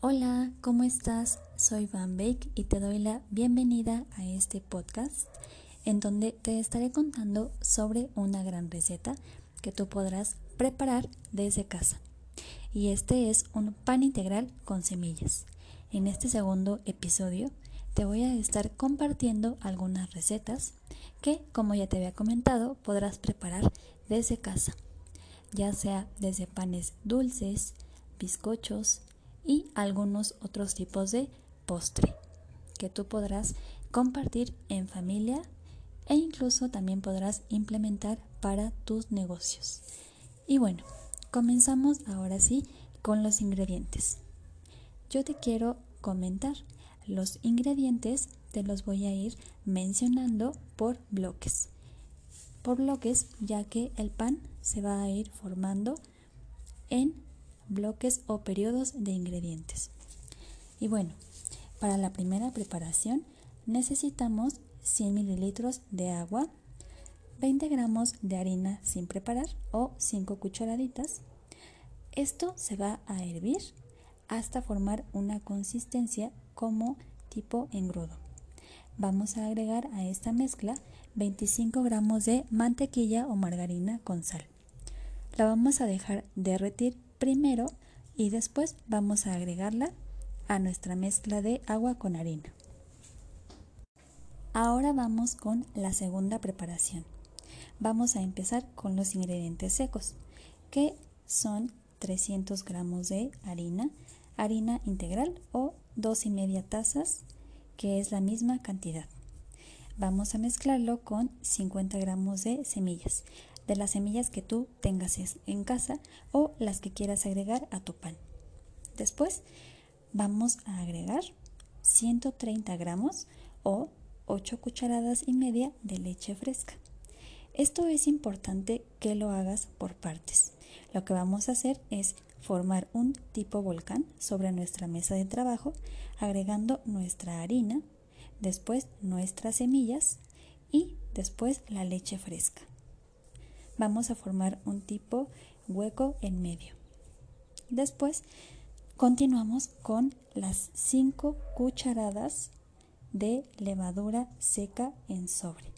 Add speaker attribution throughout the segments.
Speaker 1: Hola, ¿cómo estás? Soy Van Bake y te doy la bienvenida a este podcast en donde te estaré contando sobre una gran receta que tú podrás preparar desde casa. Y este es un pan integral con semillas. En este segundo episodio te voy a estar compartiendo algunas recetas que, como ya te había comentado, podrás preparar desde casa, ya sea desde panes dulces, bizcochos y algunos otros tipos de postre que tú podrás compartir en familia e incluso también podrás implementar para tus negocios. Y bueno, comenzamos ahora sí con los ingredientes. Yo te quiero comentar los ingredientes, te los voy a ir mencionando por bloques. Por bloques, ya que el pan se va a ir formando en bloques o periodos de ingredientes. Y bueno, para la primera preparación necesitamos 100 mililitros de agua, 20 gramos de harina sin preparar o 5 cucharaditas. Esto se va a hervir hasta formar una consistencia como tipo engrudo. Vamos a agregar a esta mezcla 25 gramos de mantequilla o margarina con sal. La vamos a dejar derretir primero y después vamos a agregarla a nuestra mezcla de agua con harina. Ahora vamos con la segunda preparación. Vamos a empezar con los ingredientes secos, que son 300 gramos de harina, harina integral o dos y media tazas, que es la misma cantidad. Vamos a mezclarlo con 50 gramos de semillas, de las semillas que tú tengas en casa o las que quieras agregar a tu pan. Después vamos a agregar 130 gramos o 8 cucharadas y media de leche fresca. Esto es importante que lo hagas por partes. Lo que vamos a hacer es formar un tipo volcán sobre nuestra mesa de trabajo, agregando nuestra harina, después nuestras semillas y después la leche fresca. Vamos a formar un tipo hueco en medio. Después continuamos con las 5 cucharadas de levadura seca en sobre.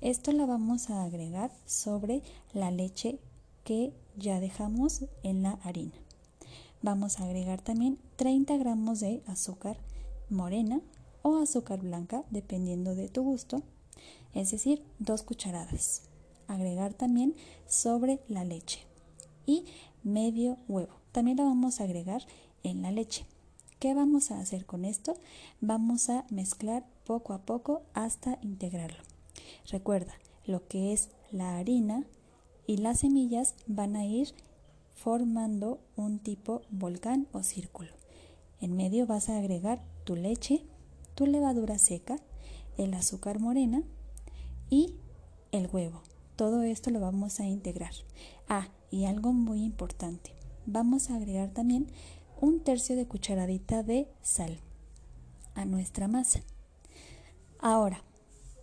Speaker 1: Esto la vamos a agregar sobre la leche que ya dejamos en la harina. Vamos a agregar también 30 gramos de azúcar morena o azúcar blanca, dependiendo de tu gusto, es decir, dos cucharadas. Agregar también sobre la leche y medio huevo. También lo vamos a agregar en la leche. ¿Qué vamos a hacer con esto? Vamos a mezclar poco a poco hasta integrarlo. Recuerda, lo que es la harina y las semillas van a ir formando un tipo volcán o círculo. En medio vas a agregar tu leche, tu levadura seca, el azúcar morena y el huevo. Todo esto lo vamos a integrar. Ah, y algo muy importante. Vamos a agregar también un tercio de cucharadita de sal a nuestra masa. Ahora,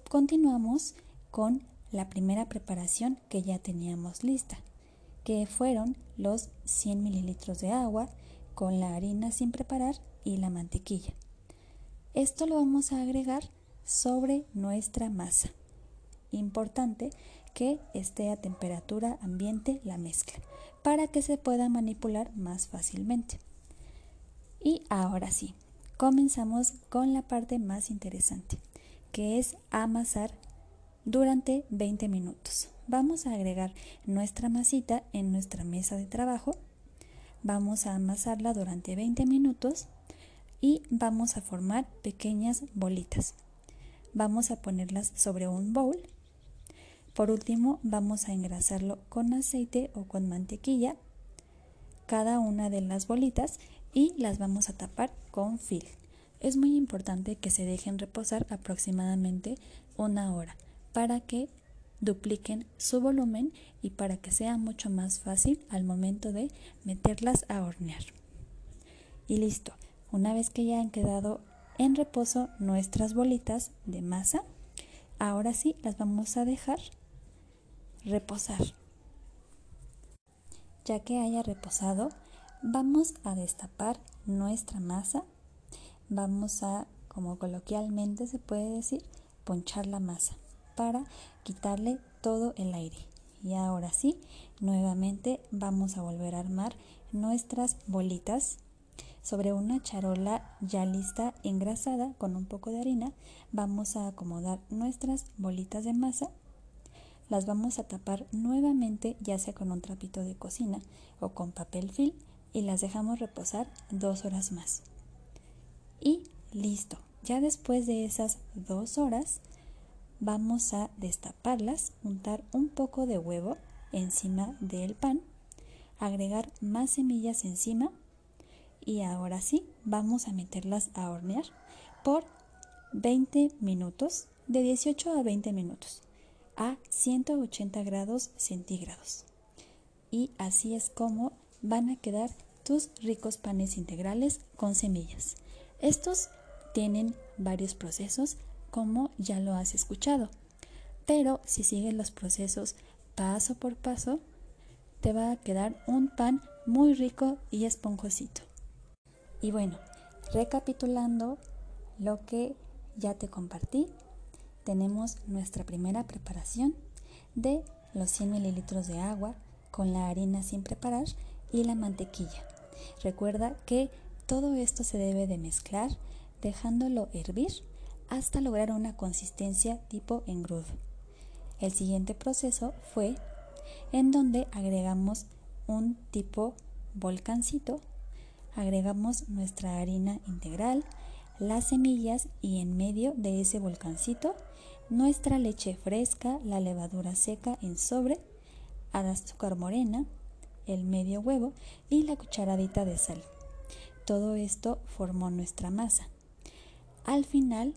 Speaker 1: continuamos con la primera preparación que ya teníamos lista, que fueron los 100 mililitros de agua con la harina sin preparar y la mantequilla. Esto lo vamos a agregar sobre nuestra masa. Importante que esté a temperatura ambiente la mezcla para que se pueda manipular más fácilmente. Y ahora sí, comenzamos con la parte más interesante, que es amasar durante 20 minutos. Vamos a agregar nuestra masita en nuestra mesa de trabajo. Vamos a amasarla durante 20 minutos y vamos a formar pequeñas bolitas. Vamos a ponerlas sobre un bowl. Por último, vamos a engrasarlo con aceite o con mantequilla cada una de las bolitas y las vamos a tapar con fil. Es muy importante que se dejen reposar aproximadamente una hora para que dupliquen su volumen y para que sea mucho más fácil al momento de meterlas a hornear. Y listo, una vez que ya han quedado en reposo nuestras bolitas de masa, ahora sí las vamos a dejar reposar. Ya que haya reposado, Vamos a destapar nuestra masa. Vamos a, como coloquialmente se puede decir, ponchar la masa para quitarle todo el aire. Y ahora sí, nuevamente vamos a volver a armar nuestras bolitas sobre una charola ya lista engrasada con un poco de harina. Vamos a acomodar nuestras bolitas de masa. Las vamos a tapar nuevamente ya sea con un trapito de cocina o con papel film y las dejamos reposar dos horas más. Y listo. Ya después de esas dos horas vamos a destaparlas, untar un poco de huevo encima del pan, agregar más semillas encima y ahora sí vamos a meterlas a hornear por 20 minutos, de 18 a 20 minutos, a 180 grados centígrados. Y así es como van a quedar tus ricos panes integrales con semillas. Estos tienen varios procesos como ya lo has escuchado. Pero si sigues los procesos paso por paso, te va a quedar un pan muy rico y esponjosito. Y bueno, recapitulando lo que ya te compartí, tenemos nuestra primera preparación de los 100 mililitros de agua con la harina sin preparar y la mantequilla. Recuerda que todo esto se debe de mezclar dejándolo hervir hasta lograr una consistencia tipo engrudo. El siguiente proceso fue en donde agregamos un tipo volcancito, agregamos nuestra harina integral, las semillas y en medio de ese volcancito nuestra leche fresca, la levadura seca en sobre, azúcar morena, el medio huevo y la cucharadita de sal. Todo esto formó nuestra masa. Al final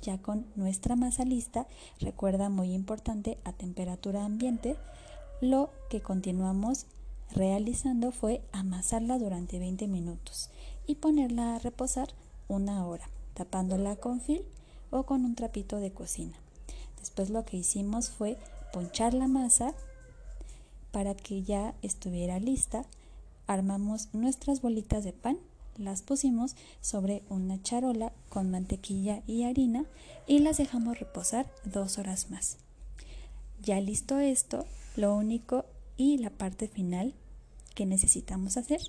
Speaker 1: ya con nuestra masa lista, recuerda muy importante a temperatura ambiente, lo que continuamos realizando fue amasarla durante 20 minutos y ponerla a reposar una hora, tapándola con film o con un trapito de cocina. Después lo que hicimos fue ponchar la masa para que ya estuviera lista. Armamos nuestras bolitas de pan las pusimos sobre una charola con mantequilla y harina y las dejamos reposar dos horas más. Ya listo esto, lo único y la parte final que necesitamos hacer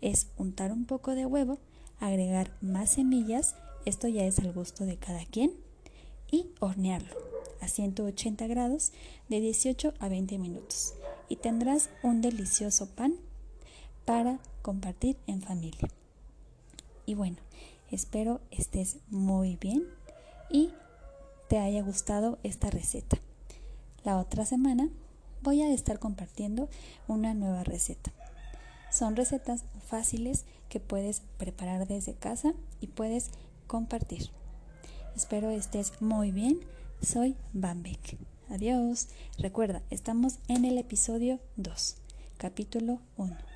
Speaker 1: es untar un poco de huevo, agregar más semillas, esto ya es al gusto de cada quien, y hornearlo a 180 grados de 18 a 20 minutos. Y tendrás un delicioso pan para compartir en familia. Y bueno, espero estés muy bien y te haya gustado esta receta. La otra semana voy a estar compartiendo una nueva receta. Son recetas fáciles que puedes preparar desde casa y puedes compartir. Espero estés muy bien. Soy Bambek. Adiós. Recuerda, estamos en el episodio 2, capítulo 1.